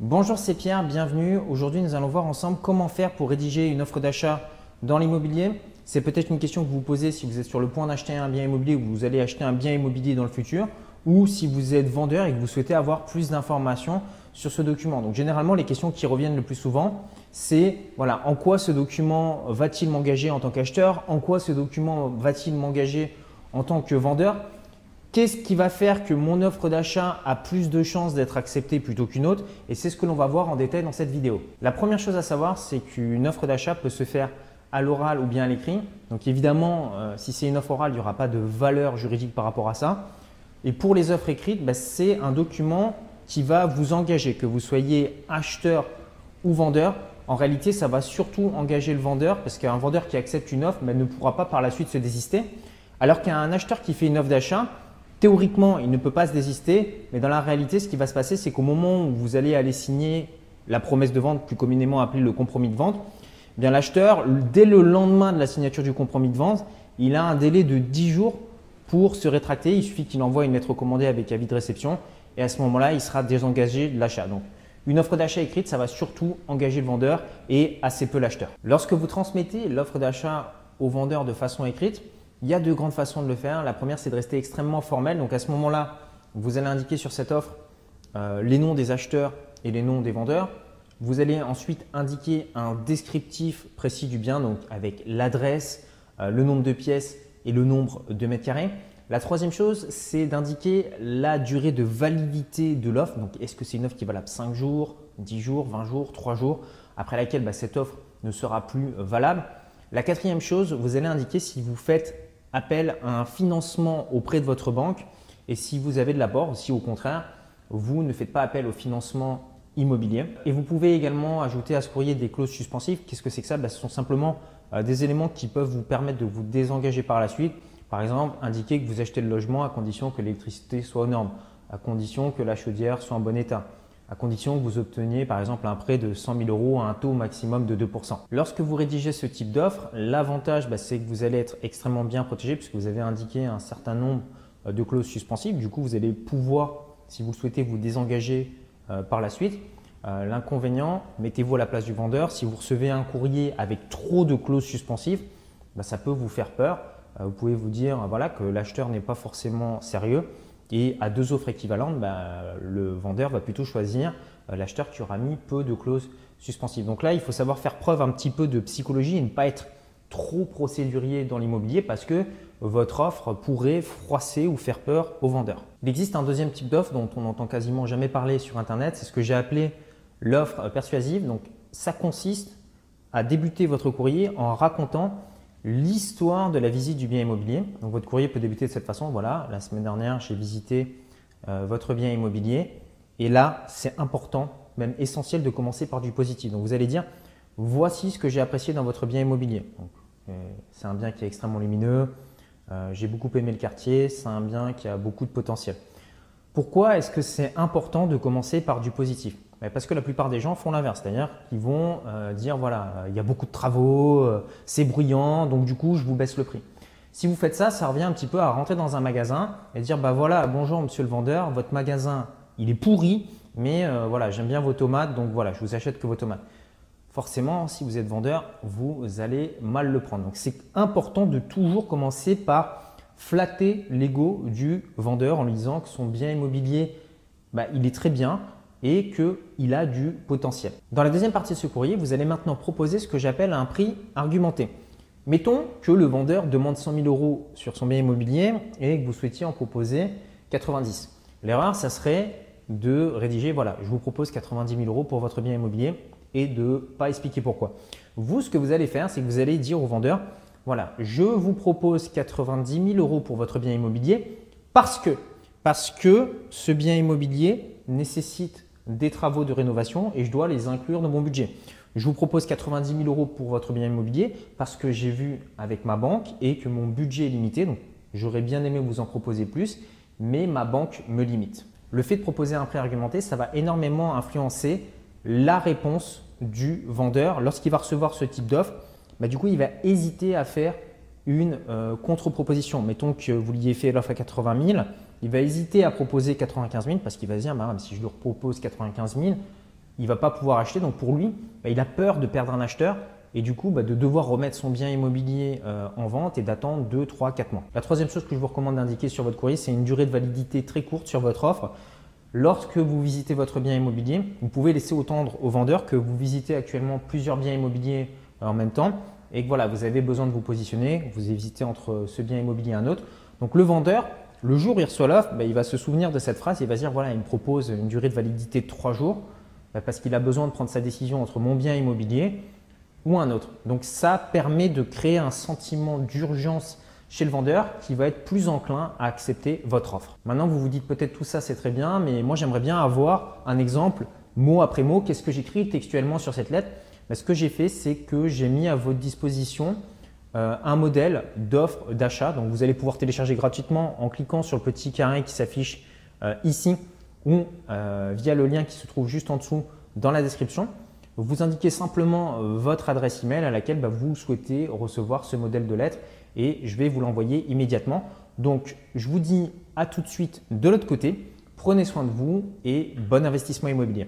Bonjour, c'est Pierre, bienvenue. Aujourd'hui, nous allons voir ensemble comment faire pour rédiger une offre d'achat dans l'immobilier. C'est peut-être une question que vous vous posez si vous êtes sur le point d'acheter un bien immobilier ou vous allez acheter un bien immobilier dans le futur ou si vous êtes vendeur et que vous souhaitez avoir plus d'informations sur ce document. Donc généralement, les questions qui reviennent le plus souvent, c'est voilà, en quoi ce document va-t-il m'engager en tant qu'acheteur? En quoi ce document va-t-il m'engager en tant que vendeur? Qu'est-ce qui va faire que mon offre d'achat a plus de chances d'être acceptée plutôt qu'une autre? Et c'est ce que l'on va voir en détail dans cette vidéo. La première chose à savoir, c'est qu'une offre d'achat peut se faire à l'oral ou bien à l'écrit. Donc évidemment, euh, si c'est une offre orale, il n'y aura pas de valeur juridique par rapport à ça. Et pour les offres écrites, bah, c'est un document qui va vous engager, que vous soyez acheteur ou vendeur. En réalité, ça va surtout engager le vendeur parce qu'un vendeur qui accepte une offre bah, ne pourra pas par la suite se désister. Alors qu'un acheteur qui fait une offre d'achat, Théoriquement, il ne peut pas se désister, mais dans la réalité, ce qui va se passer, c'est qu'au moment où vous allez aller signer la promesse de vente, plus communément appelée le compromis de vente, eh bien l'acheteur, dès le lendemain de la signature du compromis de vente, il a un délai de 10 jours pour se rétracter. Il suffit qu'il envoie une lettre recommandée avec avis de réception et à ce moment-là, il sera désengagé de l'achat. Donc, une offre d'achat écrite, ça va surtout engager le vendeur et assez peu l'acheteur. Lorsque vous transmettez l'offre d'achat au vendeur de façon écrite, il y a deux grandes façons de le faire. La première, c'est de rester extrêmement formel. Donc à ce moment-là, vous allez indiquer sur cette offre euh, les noms des acheteurs et les noms des vendeurs. Vous allez ensuite indiquer un descriptif précis du bien, donc avec l'adresse, euh, le nombre de pièces et le nombre de mètres carrés. La troisième chose, c'est d'indiquer la durée de validité de l'offre. Donc, est-ce que c'est une offre qui est valable 5 jours, 10 jours, 20 jours, 3 jours, après laquelle bah, cette offre ne sera plus valable? La quatrième chose, vous allez indiquer si vous faites appel à un financement auprès de votre banque et si vous avez de l'apport, si au contraire, vous ne faites pas appel au financement immobilier. Et vous pouvez également ajouter à ce courrier des clauses suspensives. Qu'est-ce que c'est que ça? Ben, Ce sont simplement euh, des éléments qui peuvent vous permettre de vous désengager par la suite. Par exemple, indiquer que vous achetez le logement à condition que l'électricité soit aux normes, à condition que la chaudière soit en bon état, à condition que vous obteniez par exemple un prêt de 100 000 euros à un taux maximum de 2%. Lorsque vous rédigez ce type d'offre, l'avantage bah, c'est que vous allez être extrêmement bien protégé puisque vous avez indiqué un certain nombre euh, de clauses suspensives. Du coup, vous allez pouvoir, si vous souhaitez, vous désengager euh, par la suite. Euh, l'inconvénient, mettez-vous à la place du vendeur. Si vous recevez un courrier avec trop de clauses suspensives, bah, ça peut vous faire peur. vous pouvez vous dire voilà, que l'acheteur n'est pas forcément sérieux. Et à deux offres équivalentes, bah, le vendeur va plutôt choisir euh, l'acheteur qui aura mis peu de clauses suspensives. Donc là, il faut savoir faire preuve un petit peu de psychologie et ne pas être trop procédurier dans l'immobilier parce que votre offre pourrait froisser ou faire peur au vendeur. Il existe un deuxième type d'offre dont on n'entend quasiment jamais parler sur Internet, c'est ce que j'ai appelé l'offre persuasive. Donc ça consiste à débuter votre courrier en racontant l'histoire de la visite du bien immobilier. Donc votre courrier peut débuter de cette façon. Voilà, la semaine dernière, j'ai visité euh, votre bien immobilier. Et là, c'est important, même essentiel de commencer par du positif. Donc vous allez dire, voici ce que j'ai apprécié dans votre bien immobilier. Euh, c'est un bien qui est extrêmement lumineux. Euh, j'ai beaucoup aimé le quartier. C'est un bien qui a beaucoup de potentiel. Pourquoi est-ce que c'est important de commencer par du positif? Parce que la plupart des gens font l'inverse, c'est-à-dire qu'ils vont euh, dire voilà, il y a beaucoup de travaux, euh, c'est bruyant, donc du coup je vous baisse le prix. Si vous faites ça, ça revient un petit peu à rentrer dans un magasin et dire bah voilà, bonjour monsieur le vendeur, votre magasin il est pourri, mais euh, voilà, j'aime bien vos tomates, donc voilà, je vous achète que vos tomates. Forcément, si vous êtes vendeur, vous allez mal le prendre. Donc c'est important de toujours commencer par flatter l'ego du vendeur en lui disant que son bien immobilier, bah, il est très bien, et qu'il a du potentiel. Dans la deuxième partie de ce courrier, vous allez maintenant proposer ce que j'appelle un prix argumenté. Mettons que le vendeur demande 100 000 euros sur son bien immobilier et que vous souhaitiez en proposer 90. L'erreur, ça serait de rédiger, voilà, je vous propose 90 000 euros pour votre bien immobilier et de ne pas expliquer pourquoi. Vous, ce que vous allez faire, c'est que vous allez dire au vendeur, voilà, je vous propose 90 000 euros pour votre bien immobilier parce que, parce que ce bien immobilier nécessite des travaux de rénovation et je dois les inclure dans mon budget. Je vous propose 90 000 euros pour votre bien immobilier parce que j'ai vu avec ma banque et que mon budget est limité. Donc, j'aurais bien aimé vous en proposer plus, mais ma banque me limite. Le fait de proposer un prêt argumenté, ça va énormément influencer la réponse du vendeur lorsqu'il va recevoir ce type d'offre. Bah, du coup, il va hésiter à faire une euh, contre-proposition. Mettons que vous lui ayez fait l'offre à 80 000, il va hésiter à proposer 95 000 parce qu'il va se dire bah, si je lui propose 95 000, il ne va pas pouvoir acheter. Donc pour lui, bah, il a peur de perdre un acheteur et du coup bah, de devoir remettre son bien immobilier euh, en vente et d'attendre 2, 3, 4 mois. La troisième chose que je vous recommande d'indiquer sur votre courrier, c'est une durée de validité très courte sur votre offre. Lorsque vous visitez votre bien immobilier, vous pouvez laisser entendre au vendeur que vous visitez actuellement plusieurs biens immobiliers euh, en même temps et que voilà, vous avez besoin de vous positionner, vous hésitez entre ce bien immobilier et un autre. Donc le vendeur, le jour où il reçoit l'offre, bah, il va se souvenir de cette phrase, il va dire voilà, il me propose une durée de validité de 3 jours bah, parce qu'il a besoin de prendre sa décision entre mon bien immobilier ou un autre. Donc ça permet de créer un sentiment d'urgence chez le vendeur qui va être plus enclin à accepter votre offre. Maintenant, vous vous dites peut-être tout ça, c'est très bien, mais moi j'aimerais bien avoir un exemple mot après mot. Qu'est-ce que j'écris textuellement sur cette lettre Ce que j'ai fait, c'est que j'ai mis à votre disposition euh, un modèle d'offre d'achat. Donc vous allez pouvoir télécharger gratuitement en cliquant sur le petit carré qui s'affiche euh, ici ou euh, via le lien qui se trouve juste en dessous dans la description. Vous indiquez simplement votre adresse email à laquelle bah, vous souhaitez recevoir ce modèle de lettre et je vais vous l'envoyer immédiatement. Donc je vous dis à tout de suite de l'autre côté. Prenez soin de vous et bon investissement immobilier.